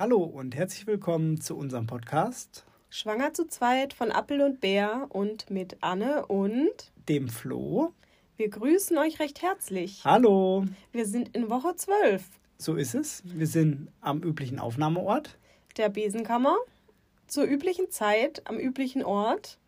Hallo und herzlich willkommen zu unserem Podcast Schwanger zu zweit von Appel und Bär und mit Anne und dem Flo. Wir grüßen euch recht herzlich. Hallo. Wir sind in Woche 12. So ist es. Wir sind am üblichen Aufnahmeort. Der Besenkammer. Zur üblichen Zeit, am üblichen Ort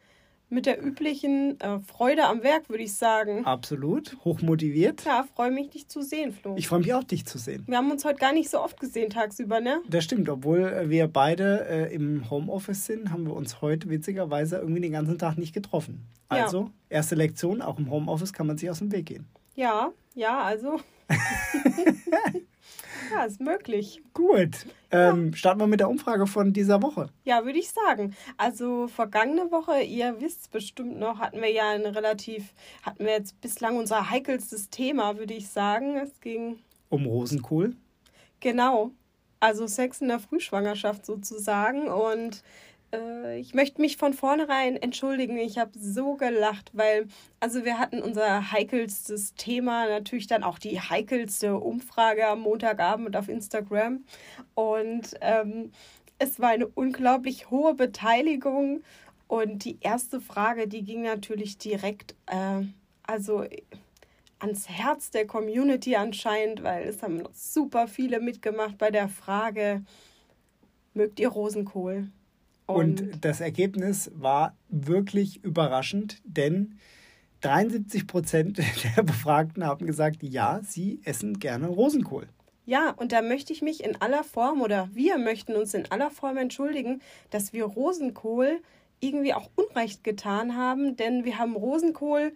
mit der üblichen äh, Freude am Werk, würde ich sagen. Absolut, hochmotiviert. Ja, freue mich, dich zu sehen, Flo. Ich freue mich auch, dich zu sehen. Wir haben uns heute gar nicht so oft gesehen tagsüber, ne? Das stimmt, obwohl wir beide äh, im Homeoffice sind, haben wir uns heute witzigerweise irgendwie den ganzen Tag nicht getroffen. Also, ja. erste Lektion, auch im Homeoffice kann man sich aus dem Weg gehen. Ja, ja, also. Ja, ist möglich. Gut. Ähm, starten wir mit der Umfrage von dieser Woche. Ja, würde ich sagen. Also vergangene Woche, ihr wisst bestimmt noch, hatten wir ja ein relativ, hatten wir jetzt bislang unser heikelstes Thema, würde ich sagen. Es ging um Rosenkohl. Genau. Also Sex in der Frühschwangerschaft sozusagen. Und äh, ich möchte mich von vornherein entschuldigen. Ich habe so gelacht, weil, also wir hatten unser heikelstes Thema, natürlich dann auch die heikelste Umfrage am Montagabend auf Instagram. Und ähm, es war eine unglaublich hohe Beteiligung. Und die erste Frage, die ging natürlich direkt, äh, also ans Herz der Community anscheinend, weil es haben super viele mitgemacht bei der Frage, mögt ihr Rosenkohl? Und, und das Ergebnis war wirklich überraschend, denn 73 Prozent der Befragten haben gesagt, ja, sie essen gerne Rosenkohl. Ja, und da möchte ich mich in aller Form oder wir möchten uns in aller Form entschuldigen, dass wir Rosenkohl irgendwie auch Unrecht getan haben, denn wir haben Rosenkohl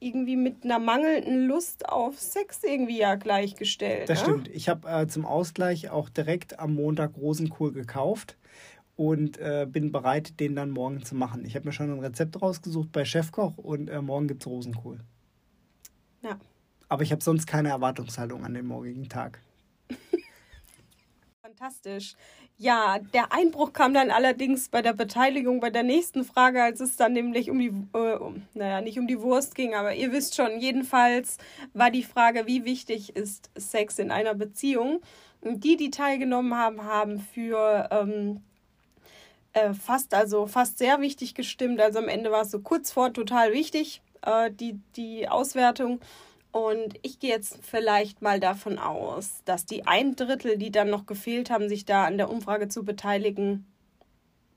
irgendwie mit einer mangelnden Lust auf Sex irgendwie ja gleichgestellt. Das ne? stimmt. Ich habe äh, zum Ausgleich auch direkt am Montag Rosenkohl gekauft und äh, bin bereit, den dann morgen zu machen. Ich habe mir schon ein Rezept rausgesucht bei Chefkoch und äh, morgen gibt es Rosenkohl. Ja. Aber ich habe sonst keine Erwartungshaltung an den morgigen Tag. Fantastisch. Ja, der Einbruch kam dann allerdings bei der Beteiligung bei der nächsten Frage, als es dann nämlich um die, äh, um, naja, nicht um die Wurst ging, aber ihr wisst schon, jedenfalls war die Frage, wie wichtig ist Sex in einer Beziehung. Und die, die teilgenommen haben, haben für ähm, äh, fast, also fast sehr wichtig gestimmt. Also am Ende war es so kurz vor total wichtig, äh, die, die Auswertung. Und ich gehe jetzt vielleicht mal davon aus, dass die ein Drittel, die dann noch gefehlt haben, sich da an der Umfrage zu beteiligen.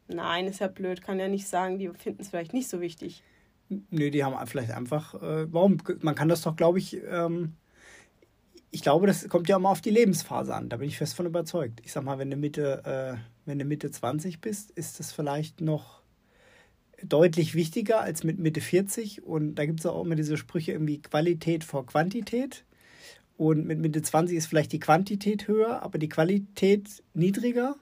Nein, ist ja blöd, kann ja nicht sagen, die finden es vielleicht nicht so wichtig. Nö, die haben vielleicht einfach, äh, warum? Man kann das doch, glaube ich, ähm, ich glaube, das kommt ja immer auf die Lebensphase an. Da bin ich fest von überzeugt. Ich sag mal, wenn du Mitte, äh, wenn du Mitte 20 bist, ist das vielleicht noch deutlich wichtiger als mit Mitte 40. Und da gibt es auch immer diese Sprüche irgendwie Qualität vor Quantität. Und mit Mitte 20 ist vielleicht die Quantität höher, aber die Qualität niedriger.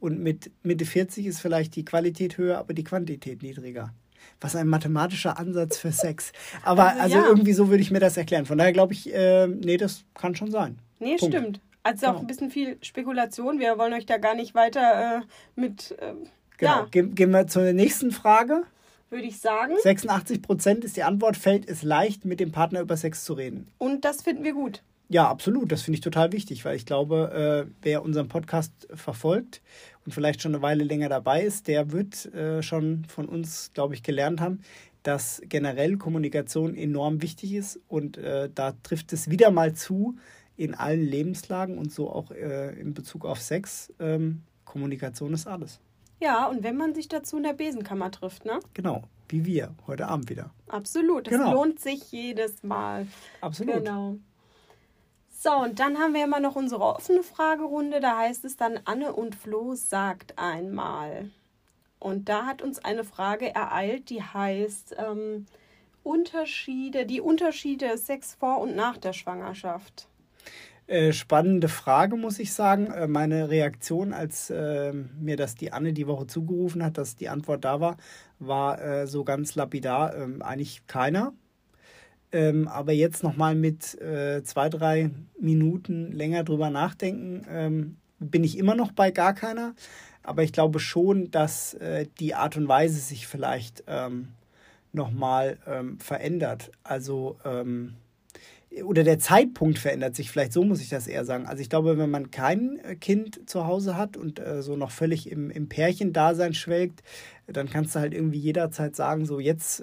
Und mit Mitte 40 ist vielleicht die Qualität höher, aber die Quantität niedriger was ein mathematischer Ansatz für Sex. Aber also, also ja. irgendwie so würde ich mir das erklären. Von daher glaube ich, äh, nee, das kann schon sein. Nee, Punkt. stimmt. Also genau. auch ein bisschen viel Spekulation. Wir wollen euch da gar nicht weiter äh, mit. Äh, genau. Ja. Ge gehen wir zur nächsten Frage. Würde ich sagen. 86 Prozent ist die Antwort, fällt es leicht, mit dem Partner über Sex zu reden. Und das finden wir gut. Ja, absolut. Das finde ich total wichtig, weil ich glaube, äh, wer unseren Podcast verfolgt und vielleicht schon eine Weile länger dabei ist, der wird äh, schon von uns, glaube ich, gelernt haben, dass generell Kommunikation enorm wichtig ist und äh, da trifft es wieder mal zu in allen Lebenslagen und so auch äh, in Bezug auf Sex. Ähm, Kommunikation ist alles. Ja, und wenn man sich dazu in der Besenkammer trifft, ne? Genau, wie wir heute Abend wieder. Absolut, das genau. lohnt sich jedes Mal. Absolut. Genau. So, und dann haben wir immer noch unsere offene Fragerunde. Da heißt es dann, Anne und Flo sagt einmal. Und da hat uns eine Frage ereilt, die heißt ähm, Unterschiede, die Unterschiede Sex vor und nach der Schwangerschaft. Äh, spannende Frage, muss ich sagen. Äh, meine Reaktion, als äh, mir das die Anne die Woche zugerufen hat, dass die Antwort da war, war äh, so ganz lapidar, ähm, eigentlich keiner. Ähm, aber jetzt nochmal mit äh, zwei, drei Minuten länger drüber nachdenken, ähm, bin ich immer noch bei gar keiner. Aber ich glaube schon, dass äh, die Art und Weise sich vielleicht ähm, nochmal ähm, verändert. Also ähm, oder der Zeitpunkt verändert sich, vielleicht so muss ich das eher sagen. Also ich glaube, wenn man kein äh, Kind zu Hause hat und äh, so noch völlig im, im Pärchendasein schwelgt, dann kannst du halt irgendwie jederzeit sagen, so jetzt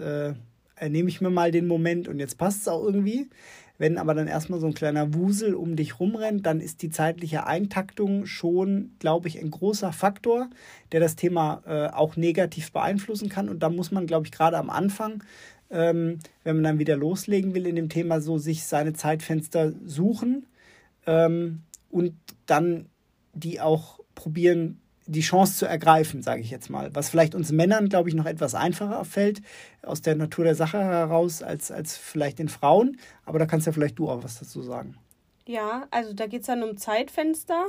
äh, nehme ich mir mal den Moment und jetzt passt es auch irgendwie. Wenn aber dann erstmal so ein kleiner Wusel um dich rumrennt, dann ist die zeitliche Eintaktung schon, glaube ich, ein großer Faktor, der das Thema äh, auch negativ beeinflussen kann. Und da muss man, glaube ich, gerade am Anfang ähm, wenn man dann wieder loslegen will in dem Thema, so sich seine Zeitfenster suchen ähm, und dann die auch probieren, die Chance zu ergreifen, sage ich jetzt mal. Was vielleicht uns Männern, glaube ich, noch etwas einfacher fällt, aus der Natur der Sache heraus, als, als vielleicht den Frauen. Aber da kannst ja vielleicht du auch was dazu sagen. Ja, also da geht es dann um Zeitfenster,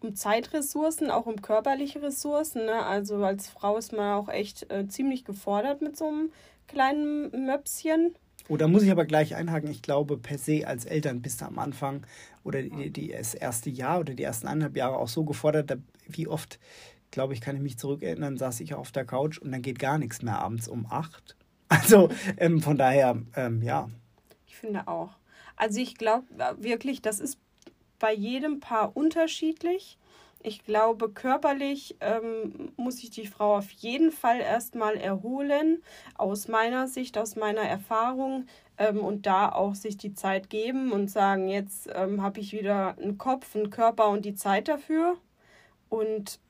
um Zeitressourcen, auch um körperliche Ressourcen. Ne? Also als Frau ist man auch echt äh, ziemlich gefordert mit so einem kleinen Möpschen. Oh, da muss ich aber gleich einhaken. Ich glaube, per se als Eltern bist du am Anfang oder die, die, das erste Jahr oder die ersten eineinhalb Jahre auch so gefordert, wie oft, glaube ich, kann ich mich zurückerinnern, saß ich auf der Couch und dann geht gar nichts mehr abends um acht. Also ähm, von daher, ähm, ja. Ich finde auch. Also ich glaube wirklich, das ist bei jedem Paar unterschiedlich. Ich glaube, körperlich ähm, muss sich die Frau auf jeden Fall erstmal erholen, aus meiner Sicht, aus meiner Erfahrung, ähm, und da auch sich die Zeit geben und sagen, jetzt ähm, habe ich wieder einen Kopf, einen Körper und die Zeit dafür. Und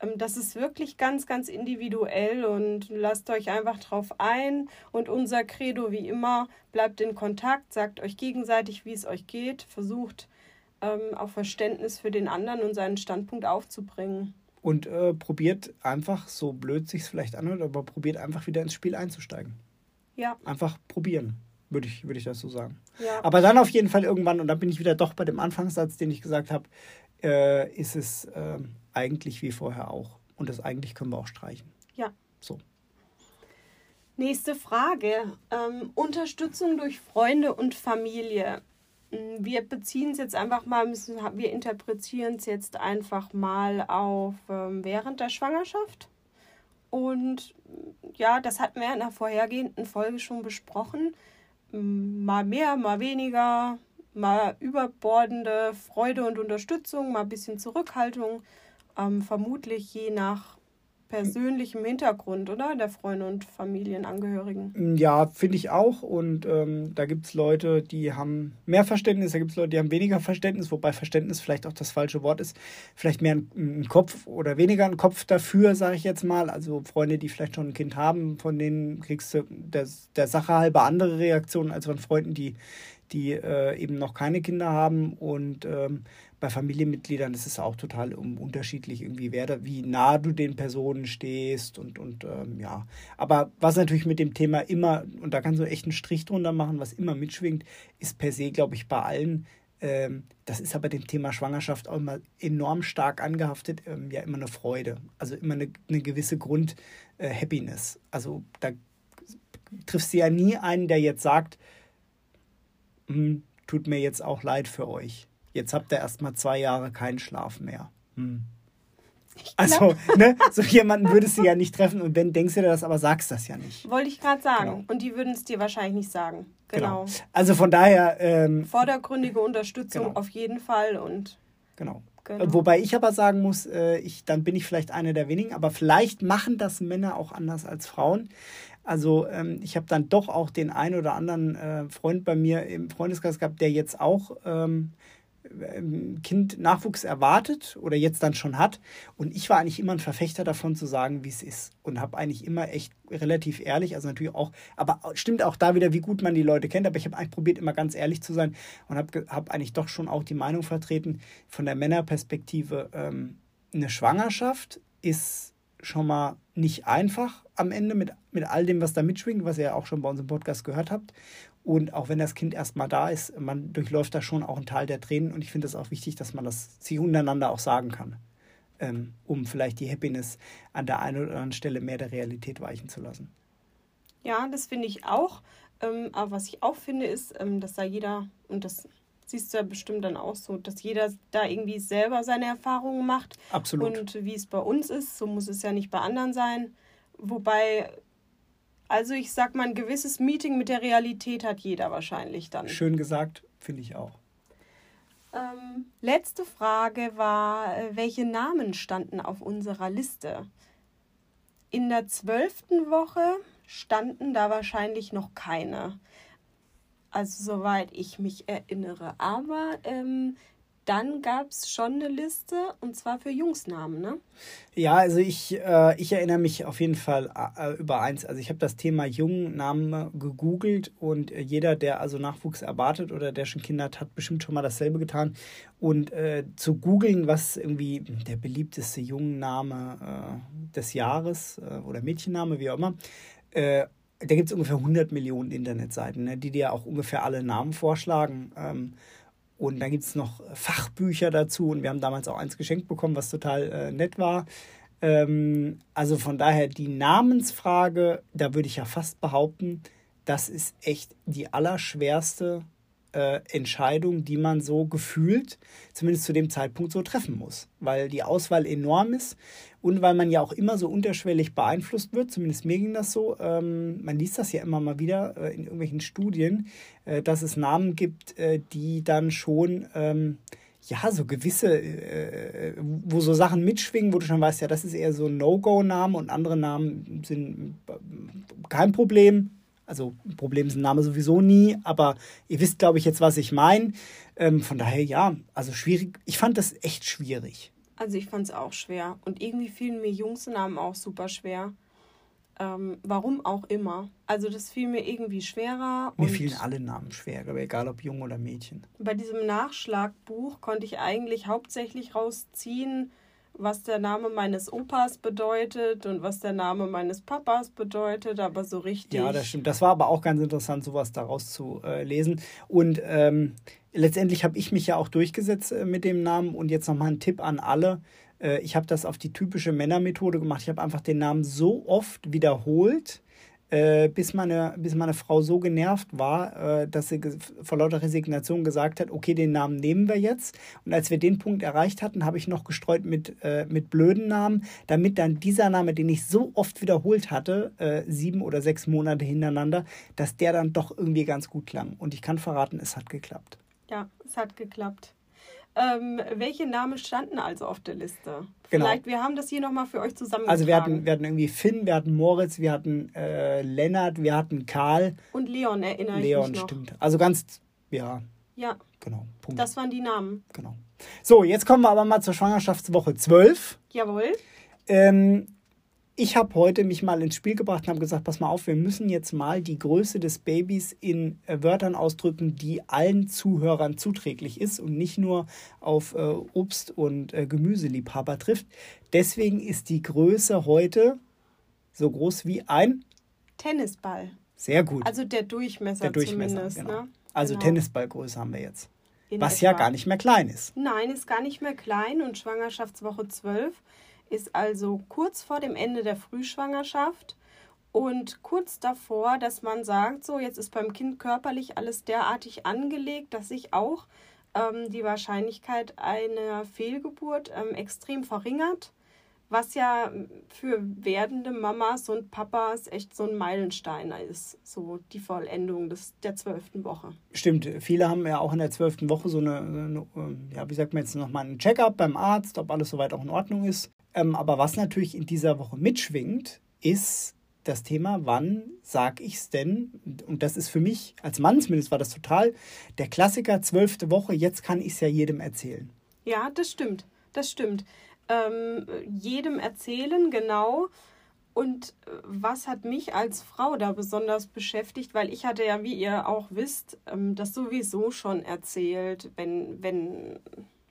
ähm, das ist wirklich ganz, ganz individuell und lasst euch einfach drauf ein. Und unser Credo, wie immer, bleibt in Kontakt, sagt euch gegenseitig, wie es euch geht, versucht ähm, auch Verständnis für den anderen und seinen Standpunkt aufzubringen. Und äh, probiert einfach, so blöd sich es vielleicht anhört, aber probiert einfach wieder ins Spiel einzusteigen. Ja. Einfach probieren, würde ich, würd ich das so sagen. Ja. Aber dann auf jeden Fall irgendwann, und da bin ich wieder doch bei dem Anfangssatz, den ich gesagt habe, äh, ist es äh, eigentlich wie vorher auch. Und das eigentlich können wir auch streichen. Ja. So. Nächste Frage. Ähm, Unterstützung durch Freunde und Familie. Mm, wir beziehen es jetzt einfach mal, müssen, wir interpretieren es jetzt einfach mal auf ähm, während der Schwangerschaft. Und ja, das hatten wir in der vorhergehenden Folge schon besprochen. Mm, mal mehr, mal weniger, mal überbordende Freude und Unterstützung, mal ein bisschen Zurückhaltung. Ähm, vermutlich je nach persönlichem Hintergrund, oder? Der Freunde und Familienangehörigen. Ja, finde ich auch. Und ähm, da gibt es Leute, die haben mehr Verständnis, da gibt es Leute, die haben weniger Verständnis, wobei Verständnis vielleicht auch das falsche Wort ist. Vielleicht mehr ein, ein Kopf oder weniger ein Kopf dafür, sage ich jetzt mal. Also Freunde, die vielleicht schon ein Kind haben, von denen kriegst du der, der Sache halber andere Reaktionen als von Freunden, die die äh, eben noch keine Kinder haben. Und ähm, bei Familienmitgliedern ist es auch total unterschiedlich, irgendwie, wer da, wie nah du den Personen stehst und, und ähm, ja. Aber was natürlich mit dem Thema immer, und da kannst du echt einen Strich drunter machen, was immer mitschwingt, ist per se, glaube ich, bei allen. Ähm, das ist aber dem Thema Schwangerschaft auch immer enorm stark angehaftet, ähm, ja immer eine Freude. Also immer eine, eine gewisse Grund-Happiness. Äh, also da triffst du ja nie einen, der jetzt sagt, hm, tut mir jetzt auch leid für euch. Jetzt habt ihr erst mal zwei Jahre keinen Schlaf mehr. Hm. Also, ne, so jemanden würdest du ja nicht treffen und wenn denkst du dir das, aber sagst das ja nicht. Wollte ich gerade sagen. Genau. Und die würden es dir wahrscheinlich nicht sagen. Genau. genau. Also von daher. Ähm, Vordergründige Unterstützung genau. auf jeden Fall und. Genau. genau. Wobei ich aber sagen muss, äh, ich, dann bin ich vielleicht eine der wenigen, aber vielleicht machen das Männer auch anders als Frauen. Also ähm, ich habe dann doch auch den einen oder anderen äh, Freund bei mir im Freundeskreis gehabt, der jetzt auch ähm, ähm, Kind Nachwuchs erwartet oder jetzt dann schon hat. Und ich war eigentlich immer ein Verfechter davon zu sagen, wie es ist. Und habe eigentlich immer echt relativ ehrlich, also natürlich auch, aber stimmt auch da wieder, wie gut man die Leute kennt. Aber ich habe eigentlich probiert, immer ganz ehrlich zu sein und habe hab eigentlich doch schon auch die Meinung vertreten von der Männerperspektive, ähm, eine Schwangerschaft ist schon mal nicht einfach am Ende mit, mit all dem, was da mitschwingt, was ihr ja auch schon bei uns im Podcast gehört habt. Und auch wenn das Kind erstmal da ist, man durchläuft da schon auch einen Teil der Tränen. Und ich finde es auch wichtig, dass man das sich untereinander auch sagen kann, ähm, um vielleicht die Happiness an der einen oder anderen Stelle mehr der Realität weichen zu lassen. Ja, das finde ich auch. Ähm, aber was ich auch finde, ist, ähm, dass da jeder, und das siehst du ja bestimmt dann auch so, dass jeder da irgendwie selber seine Erfahrungen macht. Absolut. Und wie es bei uns ist, so muss es ja nicht bei anderen sein. Wobei Also ich sag mal, ein gewisses Meeting mit der Realität hat jeder wahrscheinlich dann. Schön gesagt, finde ich auch. Ähm, letzte Frage war, äh, welche Namen standen auf unserer Liste? In der zwölften Woche standen da wahrscheinlich noch keine. Also soweit ich mich erinnere. Aber ähm, dann gab es schon eine Liste und zwar für Jungsnamen, ne? Ja, also ich, äh, ich erinnere mich auf jeden Fall äh, über eins. Also ich habe das Thema Jungnamen gegoogelt und äh, jeder, der also Nachwuchs erwartet oder der schon Kinder hat, hat bestimmt schon mal dasselbe getan. Und äh, zu googeln, was irgendwie der beliebteste Jungenname äh, des Jahres äh, oder Mädchenname, wie auch immer, da gibt es ungefähr 100 Millionen Internetseiten, ne, die dir auch ungefähr alle Namen vorschlagen. Ähm, und dann gibt es noch Fachbücher dazu. Und wir haben damals auch eins geschenkt bekommen, was total äh, nett war. Ähm, also von daher die Namensfrage, da würde ich ja fast behaupten, das ist echt die allerschwerste äh, Entscheidung, die man so gefühlt, zumindest zu dem Zeitpunkt, so treffen muss. Weil die Auswahl enorm ist und weil man ja auch immer so unterschwellig beeinflusst wird, zumindest mir ging das so. Ähm, man liest das ja immer mal wieder äh, in irgendwelchen Studien, äh, dass es Namen gibt, äh, die dann schon. Ähm, ja, so gewisse, äh, wo so Sachen mitschwingen, wo du schon weißt, ja, das ist eher so ein No-Go-Name und andere Namen sind äh, kein Problem, also ein Problem ist ein Name sowieso nie, aber ihr wisst, glaube ich, jetzt, was ich meine. Ähm, von daher, ja, also schwierig. Ich fand das echt schwierig. Also ich fand es auch schwer. Und irgendwie fielen mir Jungsnamen auch super schwer. Ähm, warum auch immer. Also das fiel mir irgendwie schwerer. Mir fielen alle Namen schwer, aber egal ob Jung oder Mädchen. Bei diesem Nachschlagbuch konnte ich eigentlich hauptsächlich rausziehen, was der Name meines Opas bedeutet und was der Name meines Papas bedeutet, aber so richtig. Ja, das stimmt. Das war aber auch ganz interessant, sowas daraus zu äh, lesen. Und ähm, letztendlich habe ich mich ja auch durchgesetzt äh, mit dem Namen und jetzt nochmal ein Tipp an alle. Äh, ich habe das auf die typische Männermethode gemacht. Ich habe einfach den Namen so oft wiederholt, äh, bis, meine, bis meine Frau so genervt war, äh, dass sie vor lauter Resignation gesagt hat, okay, den Namen nehmen wir jetzt. Und als wir den Punkt erreicht hatten, habe ich noch gestreut mit, äh, mit blöden Namen, damit dann dieser Name, den ich so oft wiederholt hatte, äh, sieben oder sechs Monate hintereinander, dass der dann doch irgendwie ganz gut klang. Und ich kann verraten, es hat geklappt. Ja, es hat geklappt. Ähm, welche Namen standen also auf der Liste? Genau. Vielleicht, wir haben das hier nochmal für euch zusammengetragen. Also wir hatten, wir hatten irgendwie Finn, wir hatten Moritz, wir hatten äh, Lennart, wir hatten Karl. Und Leon erinnere Leon, ich mich noch. stimmt. Also ganz, ja. Ja. Genau. Punkt. Das waren die Namen. Genau. So, jetzt kommen wir aber mal zur Schwangerschaftswoche 12. Jawohl. Ähm, ich habe heute mich mal ins Spiel gebracht und habe gesagt, pass mal auf, wir müssen jetzt mal die Größe des Babys in äh, Wörtern ausdrücken, die allen Zuhörern zuträglich ist und nicht nur auf äh, Obst- und äh, Gemüseliebhaber trifft. Deswegen ist die Größe heute so groß wie ein Tennisball. Sehr gut. Also der Durchmesser, der Durchmesser zumindest. Genau. Ne? Also genau. Tennisballgröße haben wir jetzt. In was etwa. ja gar nicht mehr klein ist. Nein, ist gar nicht mehr klein und Schwangerschaftswoche 12 ist also kurz vor dem Ende der Frühschwangerschaft und kurz davor, dass man sagt, so jetzt ist beim Kind körperlich alles derartig angelegt, dass sich auch ähm, die Wahrscheinlichkeit einer Fehlgeburt ähm, extrem verringert, was ja für werdende Mamas und Papas echt so ein Meilenstein ist, so die Vollendung des, der zwölften Woche. Stimmt, viele haben ja auch in der zwölften Woche so eine, eine, ja, wie sagt man jetzt nochmal, einen Check-up beim Arzt, ob alles soweit auch in Ordnung ist. Ähm, aber was natürlich in dieser Woche mitschwingt, ist das Thema, wann sage ich es denn? Und das ist für mich, als Mann zumindest war das total der Klassiker, zwölfte Woche, jetzt kann ich es ja jedem erzählen. Ja, das stimmt, das stimmt. Ähm, jedem erzählen, genau. Und äh, was hat mich als Frau da besonders beschäftigt? Weil ich hatte ja, wie ihr auch wisst, ähm, das sowieso schon erzählt, wenn, wenn,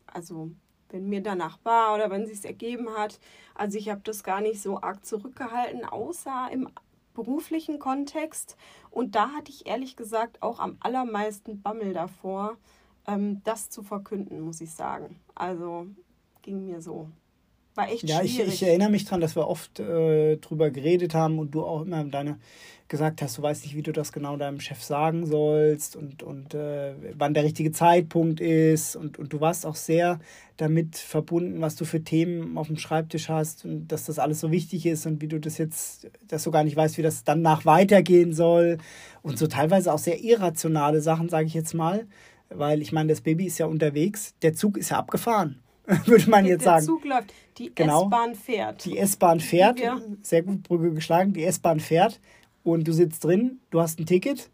also wenn mir danach war oder wenn es ergeben hat. Also ich habe das gar nicht so arg zurückgehalten, außer im beruflichen Kontext. Und da hatte ich ehrlich gesagt auch am allermeisten Bammel davor, ähm, das zu verkünden, muss ich sagen. Also ging mir so. War echt ja, schwierig. Ja, ich, ich, erinnere mich daran, dass wir oft äh, drüber geredet haben und du auch immer deine gesagt hast, du weißt nicht, wie du das genau deinem Chef sagen sollst und, und äh, wann der richtige Zeitpunkt ist. Und, und du warst auch sehr damit verbunden, was du für Themen auf dem Schreibtisch hast und dass das alles so wichtig ist und wie du das jetzt, dass du gar nicht weißt, wie das danach weitergehen soll. Und so teilweise auch sehr irrationale Sachen, sage ich jetzt mal. Weil ich meine, das Baby ist ja unterwegs, der Zug ist ja abgefahren, würde man jetzt sagen. Der Zug läuft, die genau. S-Bahn fährt. Die S-Bahn fährt, ja. sehr gut Brücke geschlagen, die S-Bahn fährt und du sitzt drin, du hast ein Ticket.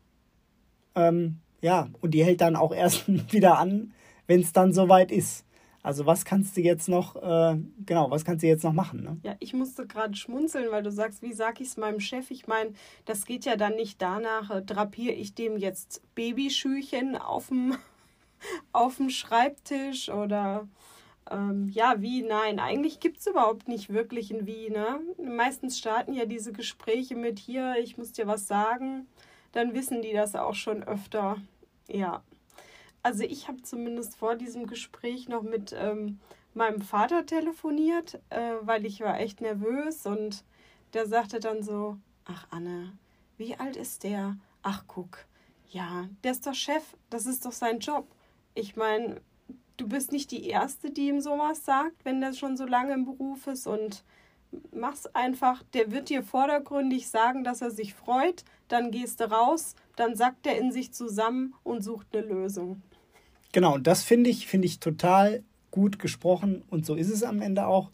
Ähm, ja, und die hält dann auch erst wieder an, wenn es dann soweit ist. Also was kannst du jetzt noch, äh, genau, was kannst du jetzt noch machen? Ne? Ja, ich musste gerade schmunzeln, weil du sagst, wie sag ich es meinem Chef? Ich meine, das geht ja dann nicht danach, äh, drapiere ich dem jetzt Babyschüchen auf dem auf dem Schreibtisch oder ähm, ja, wie? Nein, eigentlich gibt es überhaupt nicht wirklich ein Wie. Ne? Meistens starten ja diese Gespräche mit hier, ich muss dir was sagen. Dann wissen die das auch schon öfter. Ja. Also ich habe zumindest vor diesem Gespräch noch mit ähm, meinem Vater telefoniert, äh, weil ich war echt nervös und der sagte dann so, ach Anne, wie alt ist der? Ach guck, ja, der ist doch Chef, das ist doch sein Job. Ich meine, du bist nicht die Erste, die ihm sowas sagt, wenn der schon so lange im Beruf ist und mach's einfach. Der wird dir vordergründig sagen, dass er sich freut, dann gehst du raus, dann sackt er in sich zusammen und sucht eine Lösung. Genau, und das finde ich, finde ich total gut gesprochen und so ist es am Ende auch.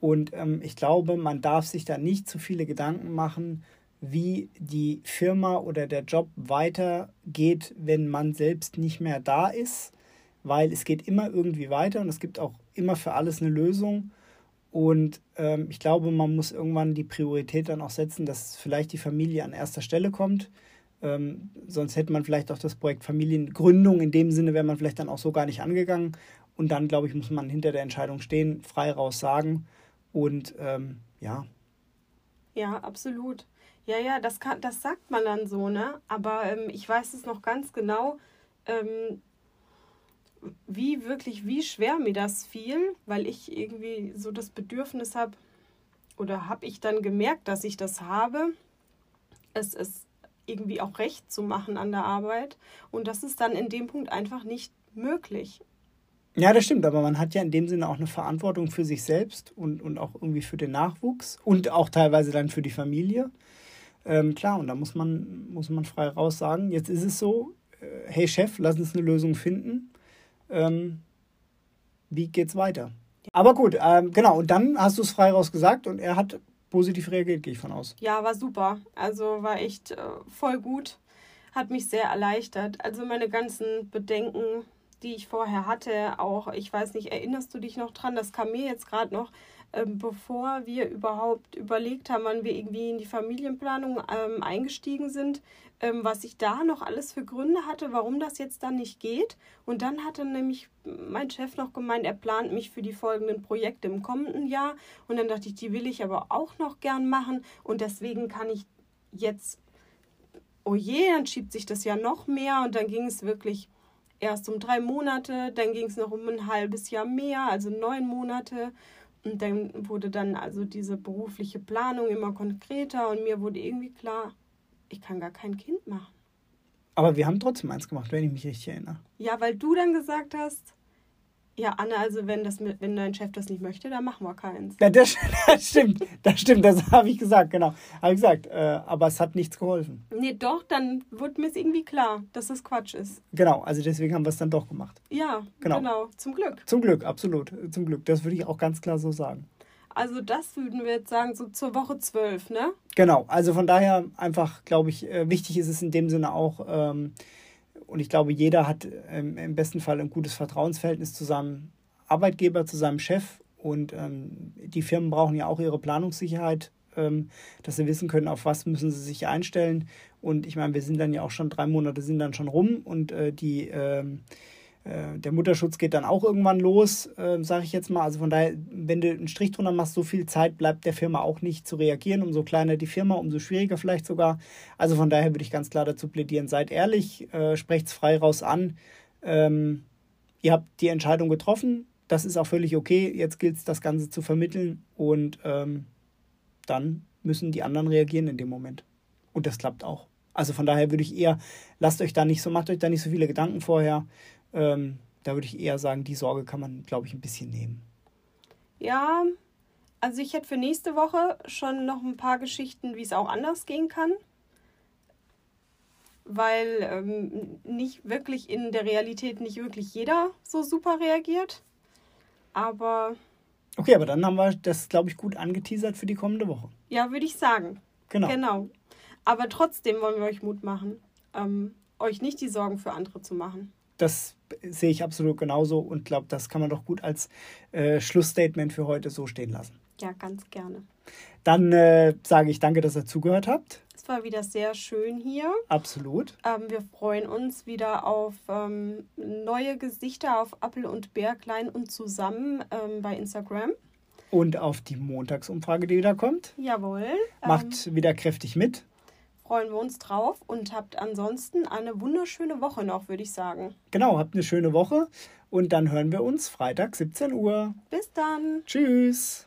Und ähm, ich glaube, man darf sich da nicht zu viele Gedanken machen, wie die Firma oder der Job weitergeht, wenn man selbst nicht mehr da ist weil es geht immer irgendwie weiter und es gibt auch immer für alles eine Lösung. Und ähm, ich glaube, man muss irgendwann die Priorität dann auch setzen, dass vielleicht die Familie an erster Stelle kommt. Ähm, sonst hätte man vielleicht auch das Projekt Familiengründung in dem Sinne, wäre man vielleicht dann auch so gar nicht angegangen. Und dann, glaube ich, muss man hinter der Entscheidung stehen, frei raus sagen. Und ähm, ja. Ja, absolut. Ja, ja, das, kann, das sagt man dann so, ne? Aber ähm, ich weiß es noch ganz genau. Ähm, wie wirklich, wie schwer mir das fiel, weil ich irgendwie so das Bedürfnis habe, oder habe ich dann gemerkt, dass ich das habe, es ist irgendwie auch recht zu machen an der Arbeit. Und das ist dann in dem Punkt einfach nicht möglich. Ja, das stimmt, aber man hat ja in dem Sinne auch eine Verantwortung für sich selbst und, und auch irgendwie für den Nachwuchs und auch teilweise dann für die Familie. Ähm, klar, und da muss man, muss man frei raus sagen, jetzt ist es so, äh, hey Chef, lass uns eine Lösung finden ähm, wie geht's weiter? Aber gut, ähm, genau, und dann hast du es frei raus gesagt und er hat positiv reagiert, gehe ich von aus. Ja, war super. Also war echt äh, voll gut. Hat mich sehr erleichtert. Also meine ganzen Bedenken, die ich vorher hatte, auch, ich weiß nicht, erinnerst du dich noch dran? Das kam mir jetzt gerade noch, ähm, bevor wir überhaupt überlegt haben, wann wir irgendwie in die Familienplanung ähm, eingestiegen sind, ähm, was ich da noch alles für Gründe hatte, warum das jetzt dann nicht geht. Und dann hatte nämlich mein Chef noch gemeint, er plant mich für die folgenden Projekte im kommenden Jahr. Und dann dachte ich, die will ich aber auch noch gern machen. Und deswegen kann ich jetzt, oh je, dann schiebt sich das ja noch mehr. Und dann ging es wirklich erst um drei Monate, dann ging es noch um ein halbes Jahr mehr, also neun Monate. Und dann wurde dann also diese berufliche Planung immer konkreter und mir wurde irgendwie klar, ich kann gar kein Kind machen. Aber wir haben trotzdem eins gemacht, wenn ich mich richtig erinnere. Ja, weil du dann gesagt hast, ja, Anne, also wenn, das, wenn dein Chef das nicht möchte, dann machen wir keins. Ja, das, das stimmt, das stimmt, das habe ich gesagt, genau. Habe ich gesagt, äh, aber es hat nichts geholfen. Nee, doch, dann wurde mir es irgendwie klar, dass das Quatsch ist. Genau, also deswegen haben wir es dann doch gemacht. Ja, genau. genau, zum Glück. Zum Glück, absolut, zum Glück. Das würde ich auch ganz klar so sagen. Also das würden wir jetzt sagen, so zur Woche 12, ne? Genau, also von daher einfach, glaube ich, äh, wichtig ist es in dem Sinne auch, ähm, und ich glaube, jeder hat ähm, im besten Fall ein gutes Vertrauensverhältnis zu seinem Arbeitgeber, zu seinem Chef. Und ähm, die Firmen brauchen ja auch ihre Planungssicherheit, ähm, dass sie wissen können, auf was müssen sie sich einstellen. Und ich meine, wir sind dann ja auch schon drei Monate sind dann schon rum und äh, die ähm, äh, der Mutterschutz geht dann auch irgendwann los, äh, sage ich jetzt mal. Also von daher, wenn du einen Strich drunter machst, so viel Zeit bleibt der Firma auch nicht zu reagieren. Umso kleiner die Firma, umso schwieriger vielleicht sogar. Also von daher würde ich ganz klar dazu plädieren, seid ehrlich, äh, sprecht es frei raus an. Ähm, ihr habt die Entscheidung getroffen, das ist auch völlig okay. Jetzt gilt es, das Ganze zu vermitteln und ähm, dann müssen die anderen reagieren in dem Moment. Und das klappt auch. Also von daher würde ich eher, lasst euch da nicht so, macht euch da nicht so viele Gedanken vorher. Ähm, da würde ich eher sagen, die Sorge kann man, glaube ich, ein bisschen nehmen. Ja, also ich hätte für nächste Woche schon noch ein paar Geschichten, wie es auch anders gehen kann. Weil ähm, nicht wirklich in der Realität nicht wirklich jeder so super reagiert. Aber. Okay, aber dann haben wir das, glaube ich, gut angeteasert für die kommende Woche. Ja, würde ich sagen. Genau. Genau. Aber trotzdem wollen wir euch Mut machen, ähm, euch nicht die Sorgen für andere zu machen. Das sehe ich absolut genauso und glaube, das kann man doch gut als äh, Schlussstatement für heute so stehen lassen. Ja, ganz gerne. Dann äh, sage ich danke, dass ihr zugehört habt. Es war wieder sehr schön hier. Absolut. Ähm, wir freuen uns wieder auf ähm, neue Gesichter auf Appel und Bär klein und zusammen ähm, bei Instagram. Und auf die Montagsumfrage, die wieder kommt. Jawohl. Macht wieder kräftig mit. Freuen wir uns drauf und habt ansonsten eine wunderschöne Woche noch, würde ich sagen. Genau, habt eine schöne Woche und dann hören wir uns Freitag 17 Uhr. Bis dann. Tschüss.